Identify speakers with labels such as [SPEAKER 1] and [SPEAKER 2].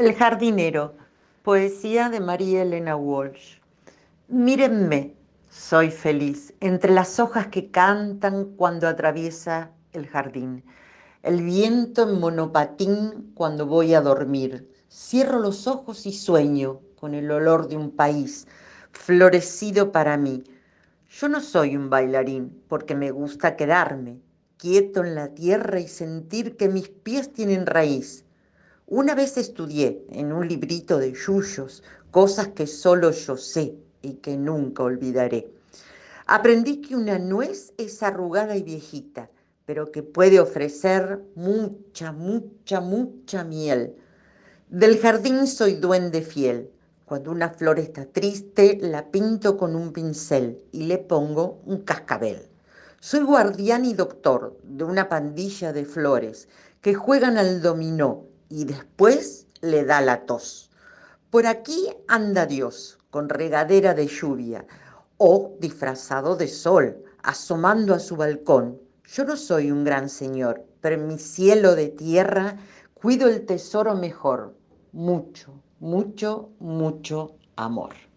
[SPEAKER 1] El jardinero, poesía de María Elena Walsh. Mírenme, soy feliz, entre las hojas que cantan cuando atraviesa el jardín. El viento en monopatín cuando voy a dormir. Cierro los ojos y sueño con el olor de un país florecido para mí. Yo no soy un bailarín porque me gusta quedarme quieto en la tierra y sentir que mis pies tienen raíz. Una vez estudié en un librito de yuyos cosas que solo yo sé y que nunca olvidaré. Aprendí que una nuez es arrugada y viejita, pero que puede ofrecer mucha, mucha, mucha miel. Del jardín soy duende fiel. Cuando una flor está triste, la pinto con un pincel y le pongo un cascabel. Soy guardián y doctor de una pandilla de flores que juegan al dominó y después le da la tos. Por aquí anda Dios con regadera de lluvia o disfrazado de sol, asomando a su balcón. Yo no soy un gran señor, pero en mi cielo de tierra cuido el tesoro mejor, mucho, mucho, mucho amor.